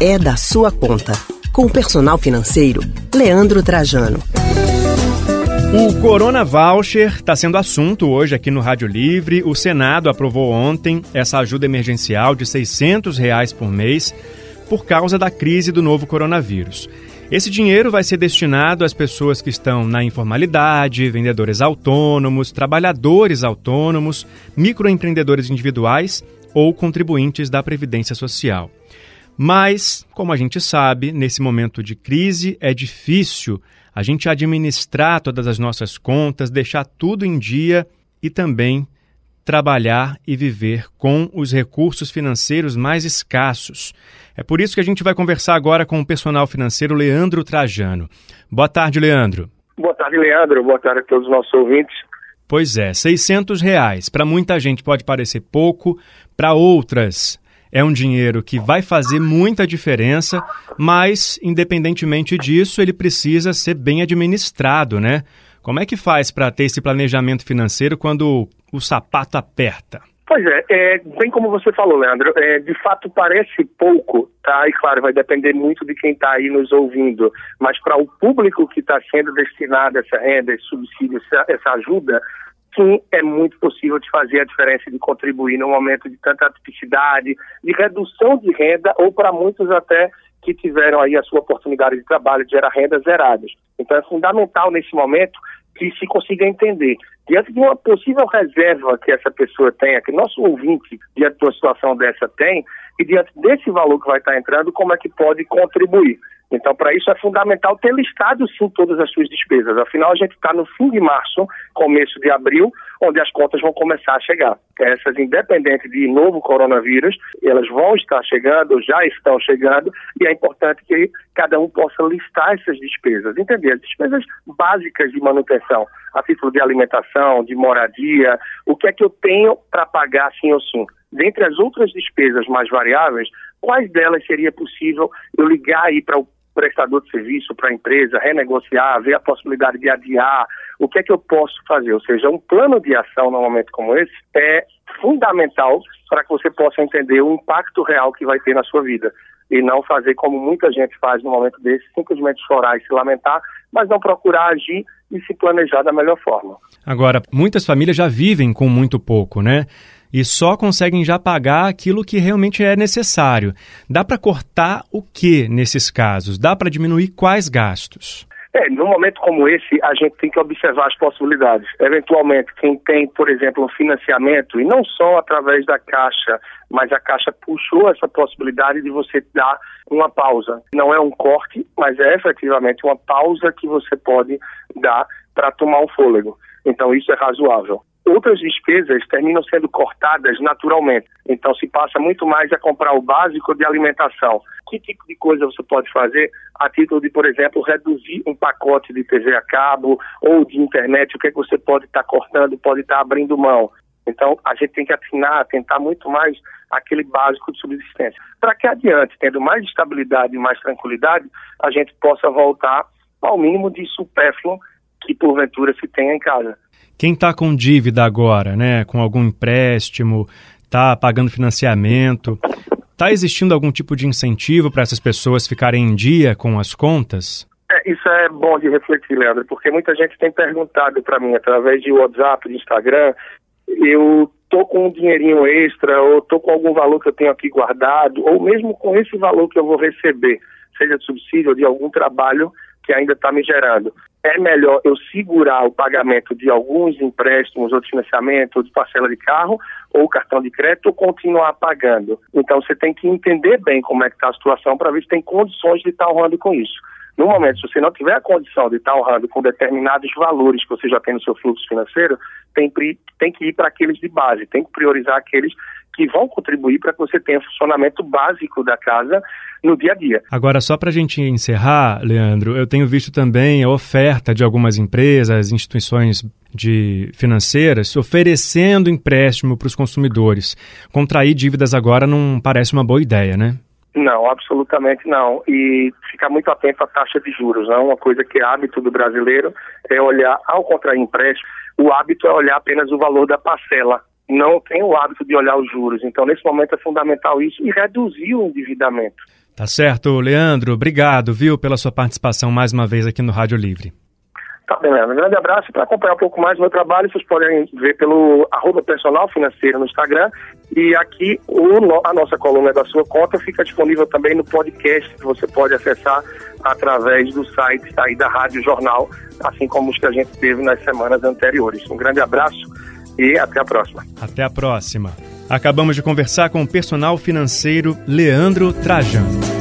é da sua conta. Com o personal financeiro, Leandro Trajano. O Corona Voucher está sendo assunto hoje aqui no Rádio Livre. O Senado aprovou ontem essa ajuda emergencial de 600 reais por mês por causa da crise do novo coronavírus. Esse dinheiro vai ser destinado às pessoas que estão na informalidade, vendedores autônomos, trabalhadores autônomos, microempreendedores individuais ou contribuintes da Previdência Social. Mas, como a gente sabe, nesse momento de crise é difícil a gente administrar todas as nossas contas, deixar tudo em dia e também trabalhar e viver com os recursos financeiros mais escassos. É por isso que a gente vai conversar agora com o personal financeiro Leandro Trajano. Boa tarde, Leandro. Boa tarde, Leandro. Boa tarde a todos os nossos ouvintes. Pois é, 600 reais. Para muita gente pode parecer pouco, para outras é um dinheiro que vai fazer muita diferença, mas, independentemente disso, ele precisa ser bem administrado, né? Como é que faz para ter esse planejamento financeiro quando o sapato aperta? Pois é, é, bem como você falou, Leandro, é, de fato parece pouco, tá? E claro, vai depender muito de quem está aí nos ouvindo, mas para o público que está sendo destinado essa renda, esse subsídio, essa, essa ajuda, sim, é muito possível de fazer a diferença de contribuir num momento de tanta tipicidade, de redução de renda, ou para muitos até que tiveram aí a sua oportunidade de trabalho de gerar rendas zeradas. Então é fundamental nesse momento que se consiga entender. Diante de uma possível reserva que essa pessoa tenha, que nosso ouvinte, diante de uma situação dessa, tem, e diante desse valor que vai estar entrando, como é que pode contribuir. Então, para isso é fundamental ter listado sim todas as suas despesas. Afinal, a gente está no fim de março, começo de abril, onde as contas vão começar a chegar. Essas, independente de novo coronavírus, elas vão estar chegando, já estão chegando, e é importante que cada um possa listar essas despesas, entender as despesas básicas de manutenção, a título de alimentação, de moradia, o que é que eu tenho para pagar sim ou sim. Dentre as outras despesas mais variáveis, quais delas seria possível eu ligar aí para o prestador de serviço, para a empresa, renegociar, ver a possibilidade de adiar, o que é que eu posso fazer? Ou seja, um plano de ação num momento como esse é fundamental para que você possa entender o impacto real que vai ter na sua vida e não fazer como muita gente faz no momento desse, simplesmente chorar e se lamentar, mas não procurar agir e se planejar da melhor forma. Agora, muitas famílias já vivem com muito pouco, né? e só conseguem já pagar aquilo que realmente é necessário. Dá para cortar o que nesses casos? Dá para diminuir quais gastos? É, num momento como esse, a gente tem que observar as possibilidades. Eventualmente, quem tem, por exemplo, um financiamento, e não só através da Caixa, mas a Caixa puxou essa possibilidade de você dar uma pausa. Não é um corte, mas é efetivamente uma pausa que você pode dar para tomar um fôlego. Então, isso é razoável outras despesas terminam sendo cortadas naturalmente. Então se passa muito mais a comprar o básico de alimentação. Que tipo de coisa você pode fazer a título de, por exemplo, reduzir um pacote de TV a cabo ou de internet? O que, é que você pode estar tá cortando, pode estar tá abrindo mão? Então a gente tem que atinar, tentar muito mais aquele básico de subsistência. Para que adiante, tendo mais estabilidade e mais tranquilidade, a gente possa voltar ao mínimo de supérfluo que porventura se tenha em casa. Quem está com dívida agora, né, com algum empréstimo, está pagando financiamento, está existindo algum tipo de incentivo para essas pessoas ficarem em dia com as contas? É, isso é bom de refletir, Leandro, porque muita gente tem perguntado para mim através de WhatsApp, de Instagram, eu tô com um dinheirinho extra ou tô com algum valor que eu tenho aqui guardado, ou mesmo com esse valor que eu vou receber, seja de subsídio ou de algum trabalho que ainda está me gerando é melhor eu segurar o pagamento de alguns empréstimos ou de financiamento ou de parcela de carro ou cartão de crédito ou continuar pagando. Então você tem que entender bem como é que está a situação para ver se tem condições de estar tá honrando com isso. No momento, se você não tiver a condição de estar tá honrando com determinados valores que você já tem no seu fluxo financeiro, tem, tem que ir para aqueles de base, tem que priorizar aqueles que vão contribuir para que você tenha funcionamento básico da casa no dia a dia. Agora, só para a gente encerrar, Leandro, eu tenho visto também a oferta de algumas empresas, instituições de financeiras oferecendo empréstimo para os consumidores. Contrair dívidas agora não parece uma boa ideia, né? Não, absolutamente não. E ficar muito atento à taxa de juros. Não? Né? Uma coisa que é hábito do brasileiro é olhar, ao contrair empréstimo, o hábito é olhar apenas o valor da parcela não têm o hábito de olhar os juros. Então, nesse momento é fundamental isso e reduzir o endividamento. Tá certo, Leandro. Obrigado, viu, pela sua participação mais uma vez aqui no Rádio Livre. Tá bem, Leandro. Um grande abraço. Para acompanhar um pouco mais do meu trabalho, vocês podem ver pelo arroba personal financeiro no Instagram. E aqui o, a nossa coluna da sua conta fica disponível também no podcast que você pode acessar através do site aí da Rádio Jornal, assim como os que a gente teve nas semanas anteriores. Um grande abraço e até a próxima. Até a próxima. Acabamos de conversar com o personal financeiro Leandro Trajano.